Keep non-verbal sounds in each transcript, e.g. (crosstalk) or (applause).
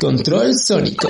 Control sónico.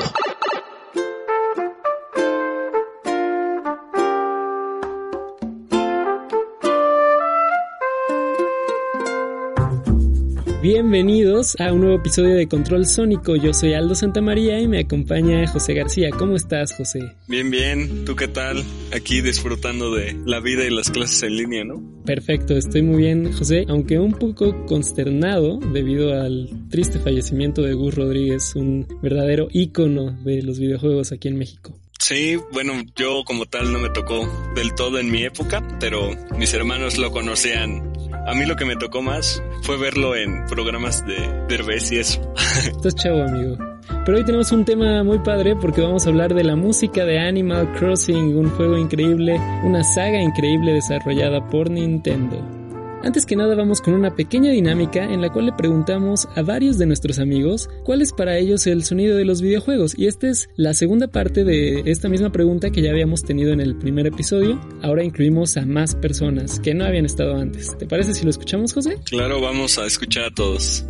Bienvenidos a un nuevo episodio de Control Sónico. Yo soy Aldo Santamaría y me acompaña José García. ¿Cómo estás, José? Bien, bien. ¿Tú qué tal? Aquí disfrutando de la vida y las clases en línea, ¿no? Perfecto, estoy muy bien, José, aunque un poco consternado debido al triste fallecimiento de Gus Rodríguez, un verdadero ícono de los videojuegos aquí en México. Sí, bueno, yo como tal no me tocó del todo en mi época, pero mis hermanos lo conocían a mí lo que me tocó más fue verlo en programas de Derbez y eso. (laughs) Estás chavo, amigo. Pero hoy tenemos un tema muy padre porque vamos a hablar de la música de Animal Crossing, un juego increíble, una saga increíble desarrollada por Nintendo. Antes que nada vamos con una pequeña dinámica en la cual le preguntamos a varios de nuestros amigos cuál es para ellos el sonido de los videojuegos y esta es la segunda parte de esta misma pregunta que ya habíamos tenido en el primer episodio. Ahora incluimos a más personas que no habían estado antes. ¿Te parece si lo escuchamos José? Claro, vamos a escuchar a todos.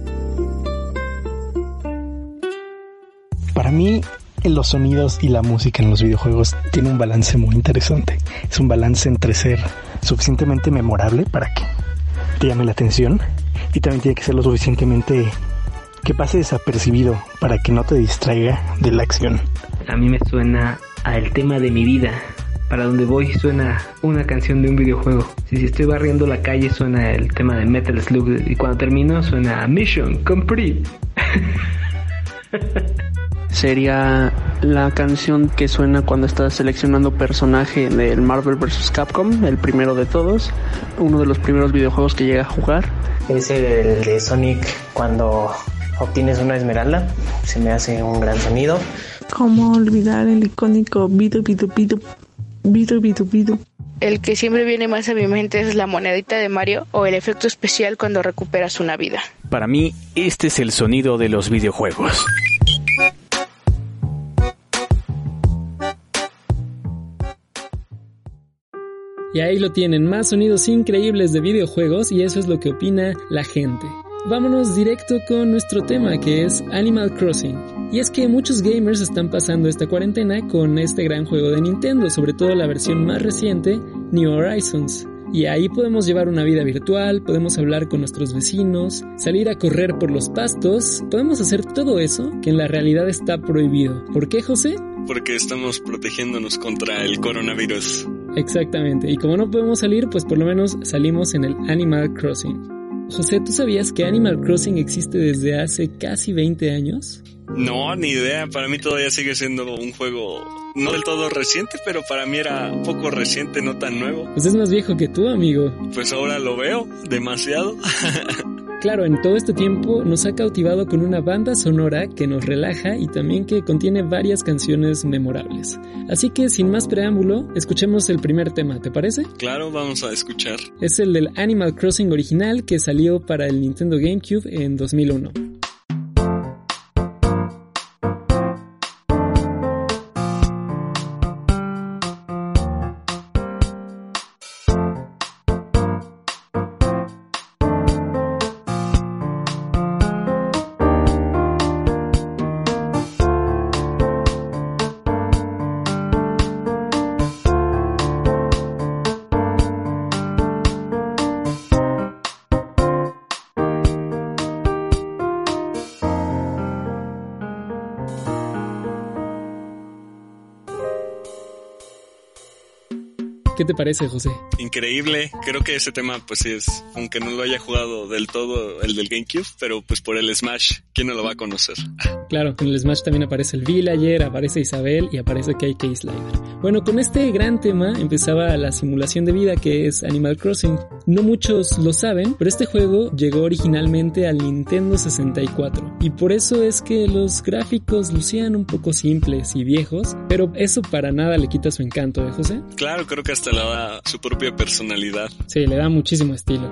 Para mí los sonidos y la música en los videojuegos tiene un balance muy interesante. Es un balance entre ser suficientemente memorable para que te llame la atención y también tiene que ser lo suficientemente que pase desapercibido para que no te distraiga de la acción. A mí me suena al tema de mi vida. Para donde voy suena una canción de un videojuego. Si, estoy barriendo la calle suena el tema de Metal Slug y cuando termino suena Mission Complete. (laughs) sería la canción que suena cuando estás seleccionando personaje del Marvel vs. Capcom, el primero de todos, uno de los primeros videojuegos que llega a jugar. Es el de Sonic cuando obtienes una esmeralda, se me hace un gran sonido. ¿Cómo olvidar el icónico bidu bidu bidu bidu bidu bidu? El que siempre viene más a mi mente es la monedita de Mario o el efecto especial cuando recuperas una vida. Para mí, este es el sonido de los videojuegos. Y ahí lo tienen, más sonidos increíbles de videojuegos y eso es lo que opina la gente. Vámonos directo con nuestro tema que es Animal Crossing. Y es que muchos gamers están pasando esta cuarentena con este gran juego de Nintendo, sobre todo la versión más reciente, New Horizons. Y ahí podemos llevar una vida virtual, podemos hablar con nuestros vecinos, salir a correr por los pastos, podemos hacer todo eso que en la realidad está prohibido. ¿Por qué, José? Porque estamos protegiéndonos contra el coronavirus. Exactamente, y como no podemos salir, pues por lo menos salimos en el Animal Crossing. José, ¿tú sabías que Animal Crossing existe desde hace casi 20 años? No, ni idea. Para mí todavía sigue siendo un juego no del todo reciente, pero para mí era poco reciente, no tan nuevo. Pues es más viejo que tú, amigo. Pues ahora lo veo demasiado. (laughs) Claro, en todo este tiempo nos ha cautivado con una banda sonora que nos relaja y también que contiene varias canciones memorables. Así que sin más preámbulo, escuchemos el primer tema, ¿te parece? Claro, vamos a escuchar. Es el del Animal Crossing original que salió para el Nintendo GameCube en 2001. ¿Qué te parece, José? Increíble. Creo que ese tema, pues sí es, aunque no lo haya jugado del todo el del GameCube, pero pues por el Smash, ¿quién no lo va a conocer? Claro, en el Smash también aparece el Villager, aparece Isabel y aparece KK Slider. Bueno, con este gran tema empezaba la simulación de vida que es Animal Crossing. No muchos lo saben, pero este juego llegó originalmente al Nintendo 64 y por eso es que los gráficos lucían un poco simples y viejos, pero eso para nada le quita su encanto, ¿eh, José? Claro, creo que hasta le da su propia personalidad. Sí, le da muchísimo estilo.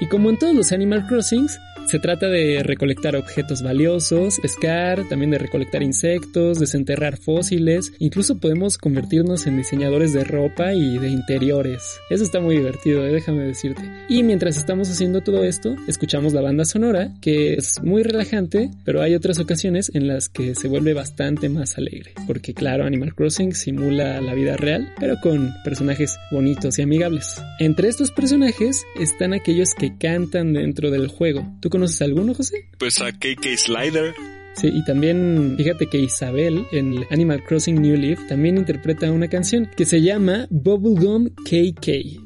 Y como en todos los Animal Crossings, se trata de recolectar objetos valiosos, pescar, también de recolectar insectos, desenterrar fósiles, incluso podemos convertirnos en diseñadores de ropa y de interiores. Eso está muy divertido, ¿eh? déjame decirte. Y mientras estamos haciendo todo esto, escuchamos la banda sonora, que es muy relajante, pero hay otras ocasiones en las que se vuelve bastante más alegre, porque claro, Animal Crossing simula la vida real, pero con personajes bonitos y amigables. Entre estos personajes están aquellos que cantan dentro del juego. ¿Tú conoces alguno, José? Pues a KK Slider. Sí, y también fíjate que Isabel en Animal Crossing New Leaf también interpreta una canción que se llama Bubblegum KK.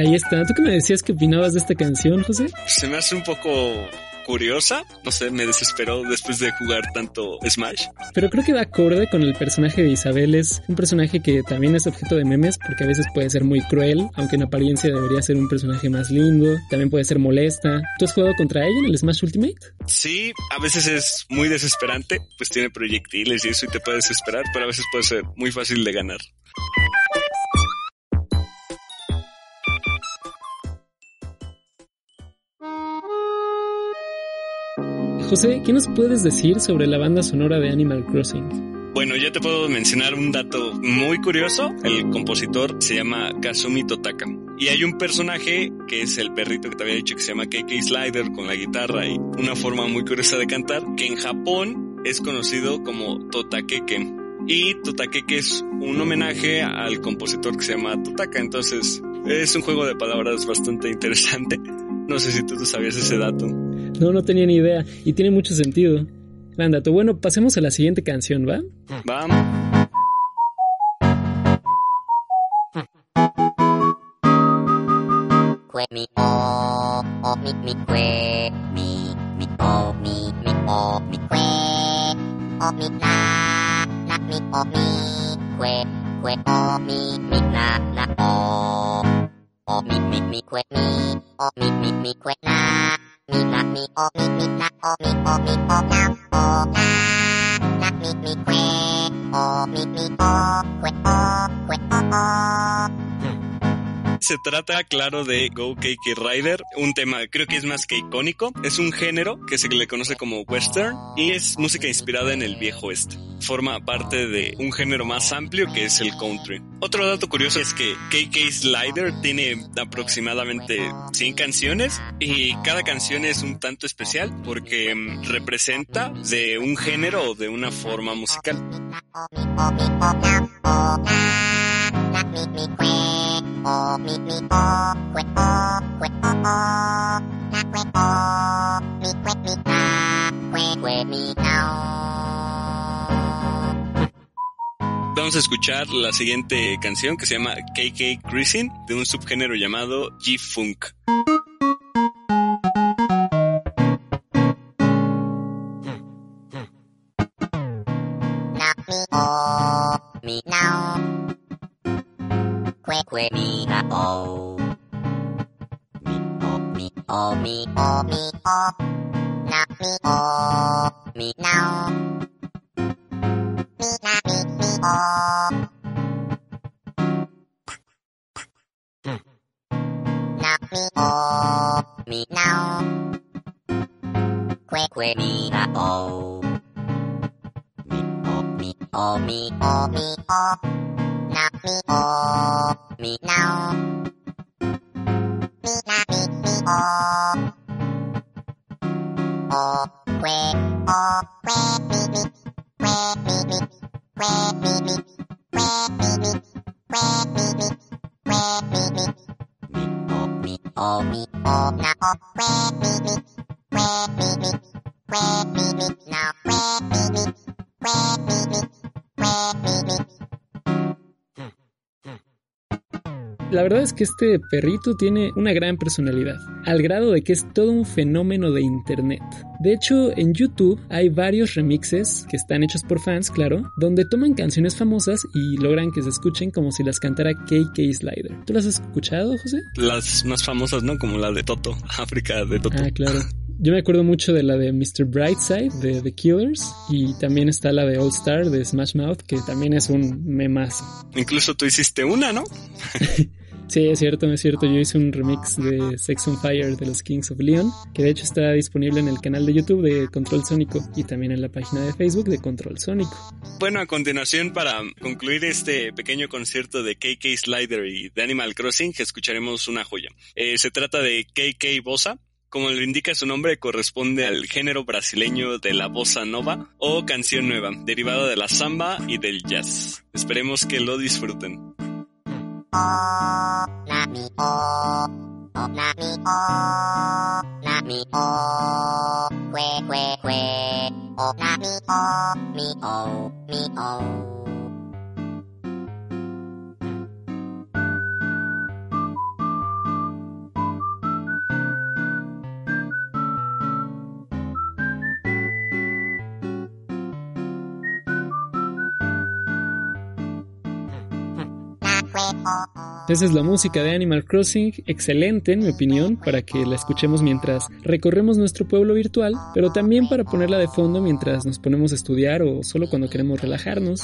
Ahí está. ¿Tú qué me decías que opinabas de esta canción, José? Se me hace un poco curiosa, no sé, me desesperó después de jugar tanto Smash. Pero creo que va acorde con el personaje de Isabel, es un personaje que también es objeto de memes porque a veces puede ser muy cruel, aunque en apariencia debería ser un personaje más lindo, también puede ser molesta. ¿Tú has jugado contra ella en el Smash Ultimate? Sí, a veces es muy desesperante, pues tiene proyectiles y eso y te puede desesperar, pero a veces puede ser muy fácil de ganar. José, ¿qué nos puedes decir sobre la banda sonora de Animal Crossing? Bueno, ya te puedo mencionar un dato muy curioso. El compositor se llama Kazumi Totaka. Y hay un personaje que es el perrito que te había dicho que se llama KK Slider con la guitarra y una forma muy curiosa de cantar, que en Japón es conocido como Totakeke. Y Totakeke es un homenaje al compositor que se llama Totaka. Entonces, es un juego de palabras bastante interesante. No sé si tú, sabías ese dato. No, no tenía ni idea. Y tiene mucho sentido. Gran dato. Bueno, pasemos a la siguiente canción, ¿va? Vamos. Mi na mi o mi mi na o mi o mi Se trata, claro, de Go Cake Rider, un tema creo que es más que icónico. Es un género que se le conoce como western y es música inspirada en el viejo oeste. Forma parte de un género más amplio que es el country. Otro dato curioso es que KK Slider tiene aproximadamente 100 canciones y cada canción es un tanto especial porque mm, representa de un género o de una forma musical. Vamos a escuchar la siguiente canción que se llama KK Cruising de un subgénero llamado G-Funk. Kue kue mi na o mi o mi o mi o mi o na mi o mi now mi na mi mi o na mi o mi now kue que que mi na o. Mi o mi o mi o. Na mi o mi na o. Mi na mi mi o. O que o que mi mi. Que mi mi. Que mi mi. Que mi mi. Que mi mi. Que mi mi. Mi o mi o na o que mi mi. Que mi mi. Que mi mi. Na que mi mi. Que mi mi. Que mi mi. La verdad es que este perrito tiene una gran personalidad, al grado de que es todo un fenómeno de internet. De hecho, en YouTube hay varios remixes que están hechos por fans, claro, donde toman canciones famosas y logran que se escuchen como si las cantara KK Slider. ¿Tú las has escuchado, José? Las más famosas, ¿no? Como la de Toto, (laughs) África de Toto. Ah, claro. Yo me acuerdo mucho de la de Mr. Brightside de The Killers y también está la de All Star de Smash Mouth que también es un memazo. Incluso tú hiciste una, ¿no? (laughs) Sí, es cierto, es cierto. Yo hice un remix de Sex on Fire de los Kings of Leon, que de hecho está disponible en el canal de YouTube de Control Sónico y también en la página de Facebook de Control Sónico. Bueno, a continuación, para concluir este pequeño concierto de KK Slider y de Animal Crossing, escucharemos una joya. Eh, se trata de KK Bossa. Como lo indica su nombre, corresponde al género brasileño de la bossa nova o canción nueva, derivada de la samba y del jazz. Esperemos que lo disfruten. O na mi o o na mi o na mi o que que que o na mi o mi o mi o Esa es la música de Animal Crossing, excelente en mi opinión, para que la escuchemos mientras recorremos nuestro pueblo virtual, pero también para ponerla de fondo mientras nos ponemos a estudiar o solo cuando queremos relajarnos.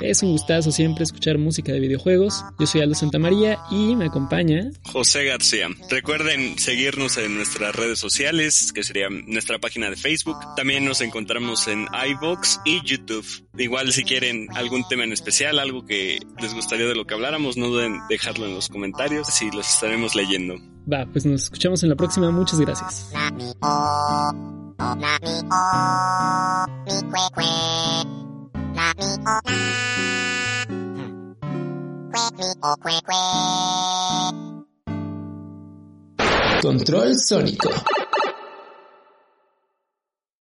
Es un gustazo siempre escuchar música de videojuegos. Yo soy Aldo Santamaría y me acompaña José García. Recuerden seguirnos en nuestras redes sociales, que sería nuestra página de Facebook. También nos encontramos en iVoox y YouTube. Igual si quieren algún tema en especial, algo que les gustaría de lo que habláramos, no duden dejarlo en los comentarios y los estaremos leyendo. Va, pues nos escuchamos en la próxima. Muchas gracias. na mi o o na mi o mi que que Control sónico.